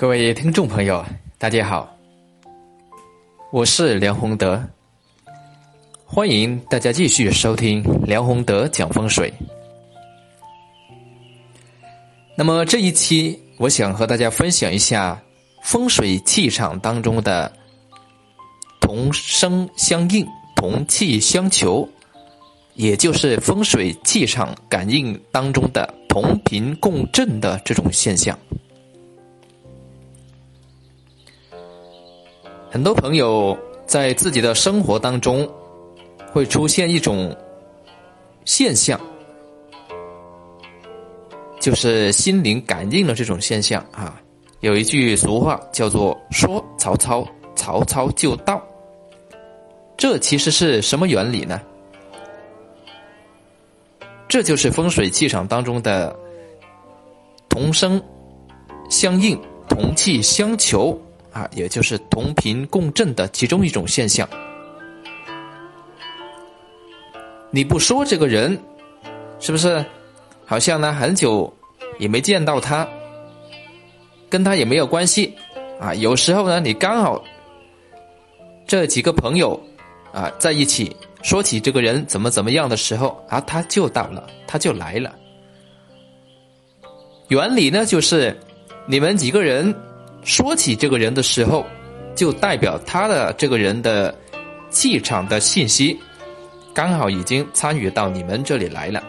各位听众朋友，大家好，我是梁宏德，欢迎大家继续收听梁宏德讲风水。那么这一期，我想和大家分享一下风水气场当中的同声相应、同气相求，也就是风水气场感应当中的同频共振的这种现象。很多朋友在自己的生活当中会出现一种现象，就是心灵感应的这种现象啊。有一句俗话叫做“说曹操，曹操就到”，这其实是什么原理呢？这就是风水气场当中的同声相应、同气相求。啊，也就是同频共振的其中一种现象。你不说这个人，是不是？好像呢，很久也没见到他，跟他也没有关系。啊，有时候呢，你刚好这几个朋友啊在一起说起这个人怎么怎么样的时候，啊，他就到了，他就来了。原理呢，就是你们几个人。说起这个人的时候，就代表他的这个人的气场的信息，刚好已经参与到你们这里来了，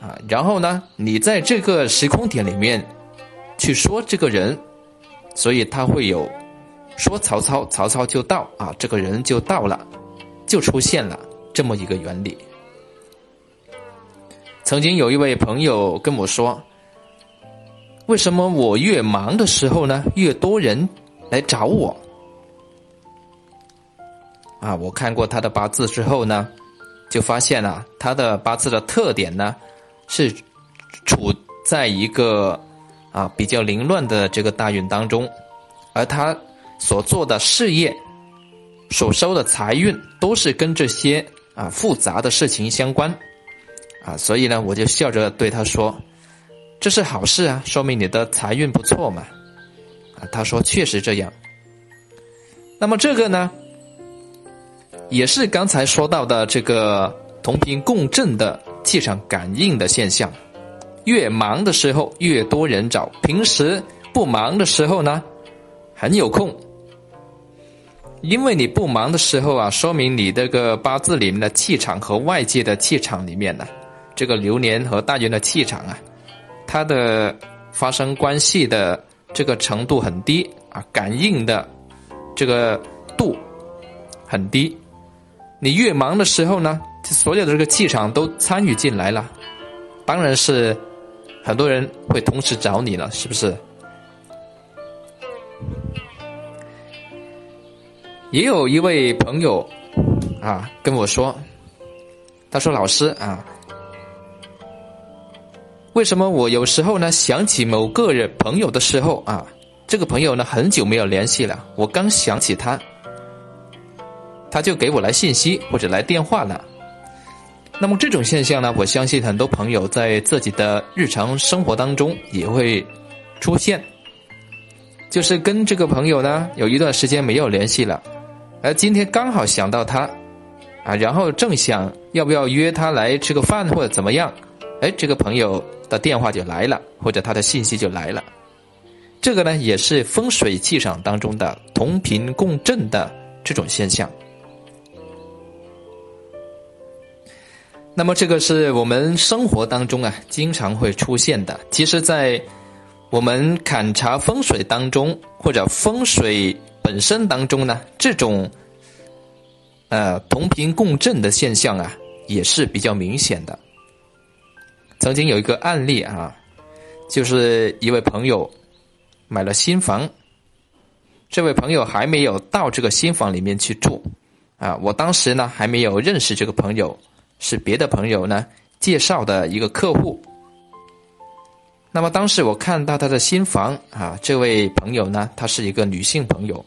啊，然后呢，你在这个时空点里面去说这个人，所以他会有说曹操，曹操就到啊，这个人就到了，就出现了这么一个原理。曾经有一位朋友跟我说。为什么我越忙的时候呢，越多人来找我？啊，我看过他的八字之后呢，就发现啊，他的八字的特点呢，是处在一个啊比较凌乱的这个大运当中，而他所做的事业、所收的财运，都是跟这些啊复杂的事情相关，啊，所以呢，我就笑着对他说。这是好事啊，说明你的财运不错嘛。啊，他说确实这样。那么这个呢，也是刚才说到的这个同频共振的气场感应的现象。越忙的时候越多人找，平时不忙的时候呢，很有空。因为你不忙的时候啊，说明你这个八字里面的气场和外界的气场里面呢，这个流年和大运的气场啊。它的发生关系的这个程度很低啊，感应的这个度很低。你越忙的时候呢，所有的这个气场都参与进来了，当然是很多人会同时找你了，是不是？也有一位朋友啊跟我说，他说：“老师啊。”为什么我有时候呢想起某个人朋友的时候啊，这个朋友呢很久没有联系了，我刚想起他，他就给我来信息或者来电话了。那么这种现象呢，我相信很多朋友在自己的日常生活当中也会出现，就是跟这个朋友呢有一段时间没有联系了，而今天刚好想到他，啊，然后正想要不要约他来吃个饭或者怎么样。哎，这个朋友的电话就来了，或者他的信息就来了。这个呢，也是风水气场当中的同频共振的这种现象。那么，这个是我们生活当中啊经常会出现的。其实，在我们勘察风水当中，或者风水本身当中呢，这种呃同频共振的现象啊，也是比较明显的。曾经有一个案例啊，就是一位朋友买了新房，这位朋友还没有到这个新房里面去住啊。我当时呢还没有认识这个朋友，是别的朋友呢介绍的一个客户。那么当时我看到他的新房啊，这位朋友呢，她是一个女性朋友。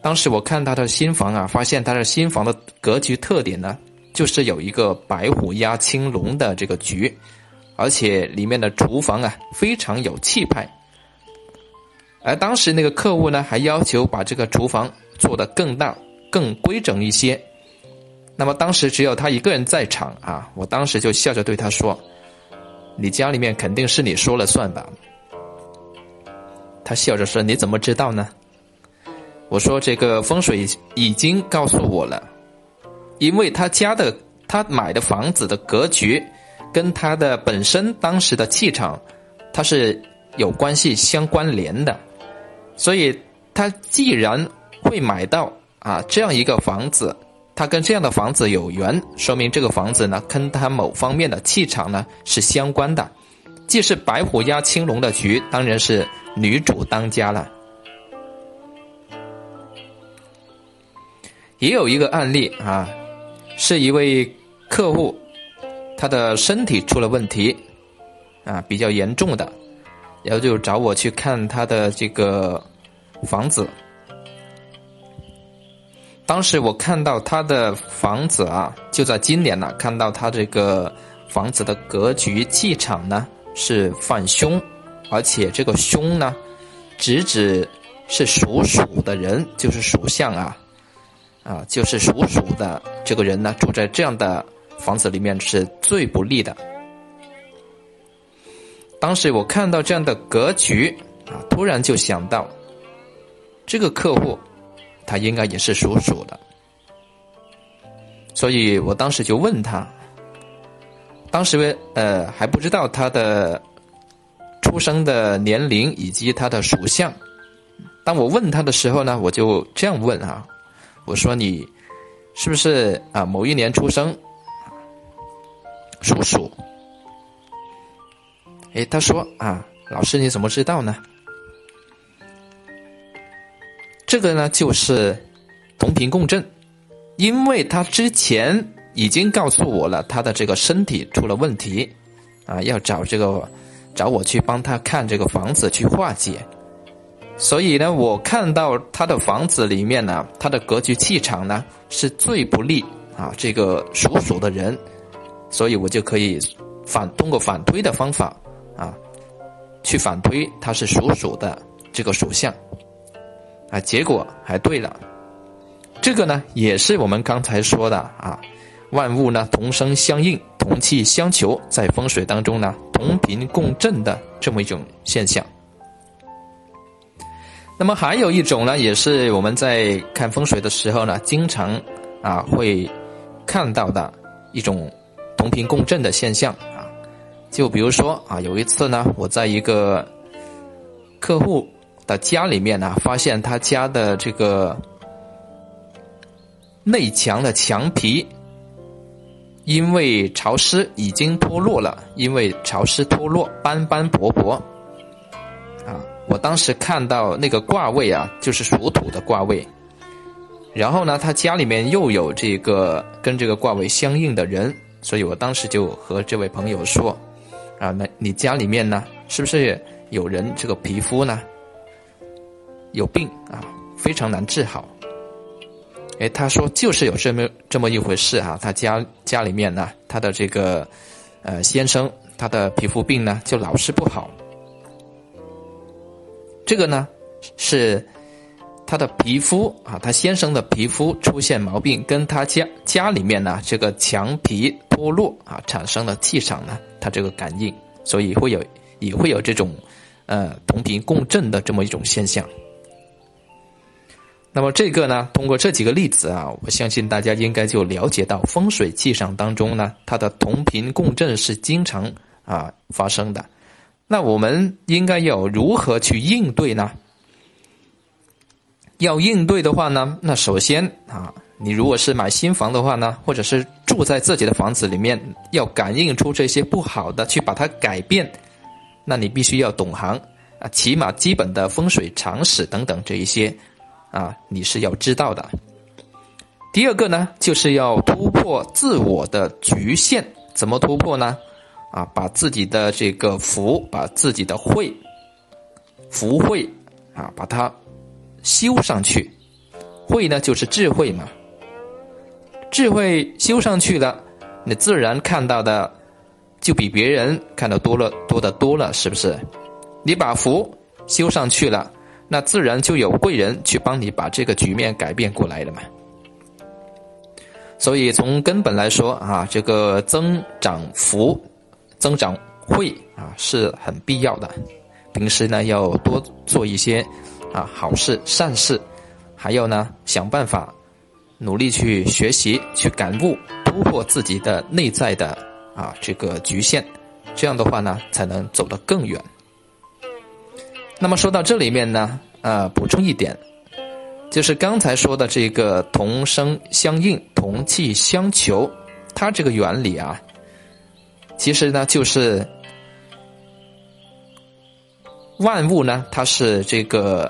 当时我看他的新房啊，发现他的新房的格局特点呢。就是有一个白虎压青龙的这个局，而且里面的厨房啊非常有气派，而当时那个客户呢，还要求把这个厨房做得更大、更规整一些。那么当时只有他一个人在场啊，我当时就笑着对他说：“你家里面肯定是你说了算吧？”他笑着说：“你怎么知道呢？”我说：“这个风水已经告诉我了，因为他家的他买的房子的格局，跟他的本身当时的气场，它是有关系相关联的。”所以，他既然会买到啊这样一个房子，他跟这样的房子有缘，说明这个房子呢跟他某方面的气场呢是相关的。既是白虎压青龙的局，当然是女主当家了。也有一个案例啊，是一位客户，他的身体出了问题，啊比较严重的。然后就找我去看他的这个房子。当时我看到他的房子啊，就在今年呢，看到他这个房子的格局气场呢是犯凶，而且这个凶呢，直指是属鼠的人，就是属相啊，啊，就是属鼠的这个人呢，住在这样的房子里面是最不利的。当时我看到这样的格局啊，突然就想到，这个客户他应该也是属鼠的，所以我当时就问他，当时呃还不知道他的出生的年龄以及他的属相。当我问他的时候呢，我就这样问啊，我说你是不是啊某一年出生，属鼠？哎，他说啊，老师你怎么知道呢？这个呢就是同频共振，因为他之前已经告诉我了他的这个身体出了问题，啊，要找这个找我去帮他看这个房子去化解，所以呢，我看到他的房子里面呢，他的格局气场呢是最不利啊，这个属鼠的人，所以我就可以反通过反推的方法。啊，去反推他是属鼠的这个属相，啊，结果还对了。这个呢，也是我们刚才说的啊，万物呢同声相应，同气相求，在风水当中呢同频共振的这么一种现象。那么还有一种呢，也是我们在看风水的时候呢，经常啊会看到的一种同频共振的现象啊。就比如说啊，有一次呢，我在一个客户的家里面呢，发现他家的这个内墙的墙皮因为潮湿已经脱落了，因为潮湿脱落，斑斑驳驳。我当时看到那个卦位啊，就是属土的卦位。然后呢，他家里面又有这个跟这个卦位相应的人，所以我当时就和这位朋友说。啊，那你家里面呢，是不是有人这个皮肤呢有病啊，非常难治好？哎，他说就是有这么这么一回事啊，他家家里面呢，他的这个呃先生，他的皮肤病呢就老是不好。这个呢是他的皮肤啊，他先生的皮肤出现毛病，跟他家家里面呢这个墙皮脱落啊产生了气场呢。它这个感应，所以会有也会有这种，呃，同频共振的这么一种现象。那么这个呢，通过这几个例子啊，我相信大家应该就了解到风水气场当中呢，它的同频共振是经常啊发生的。那我们应该要如何去应对呢？要应对的话呢，那首先啊。你如果是买新房的话呢，或者是住在自己的房子里面，要感应出这些不好的，去把它改变，那你必须要懂行啊，起码基本的风水常识等等这一些啊，你是要知道的。第二个呢，就是要突破自我的局限，怎么突破呢？啊，把自己的这个福，把自己的慧，福慧啊，把它修上去，慧呢就是智慧嘛。智慧修上去了，你自然看到的就比别人看到多了多的多了，是不是？你把福修上去了，那自然就有贵人去帮你把这个局面改变过来了嘛。所以从根本来说啊，这个增长福、增长会啊是很必要的。平时呢要多做一些啊好事、善事，还有呢想办法努力去学习、去感悟、突破自己的内在的啊这个局限，这样的话呢才能走得更远。那么说到这里面呢，呃，补充一点，就是刚才说的这个同声相应、同气相求，它这个原理啊，其实呢就是万物呢，它是这个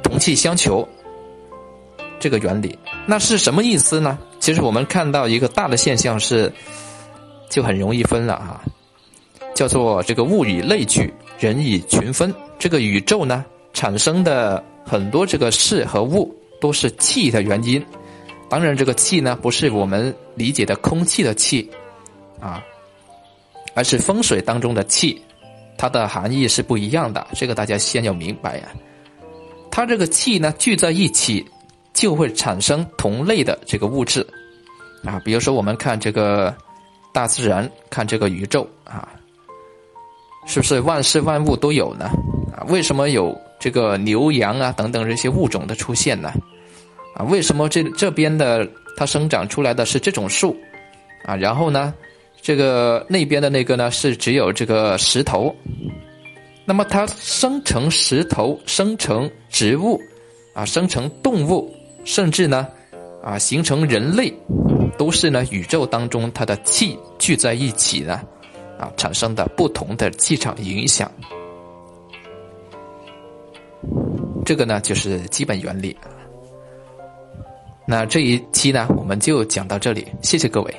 同气相求这个原理。那是什么意思呢？其实我们看到一个大的现象是，就很容易分了啊。叫做这个物以类聚，人以群分。这个宇宙呢，产生的很多这个事和物都是气的原因。当然，这个气呢，不是我们理解的空气的气，啊，而是风水当中的气，它的含义是不一样的。这个大家先要明白呀。它这个气呢，聚在一起，就会产生同类的这个物质，啊，比如说我们看这个大自然，看这个宇宙啊。是不是万事万物都有呢？啊，为什么有这个牛羊啊等等这些物种的出现呢？啊，为什么这这边的它生长出来的是这种树，啊，然后呢，这个那边的那个呢是只有这个石头，那么它生成石头，生成植物，啊，生成动物，甚至呢，啊，形成人类，都是呢宇宙当中它的气聚在一起的。啊，产生的不同的气场影响，这个呢就是基本原理。那这一期呢，我们就讲到这里，谢谢各位。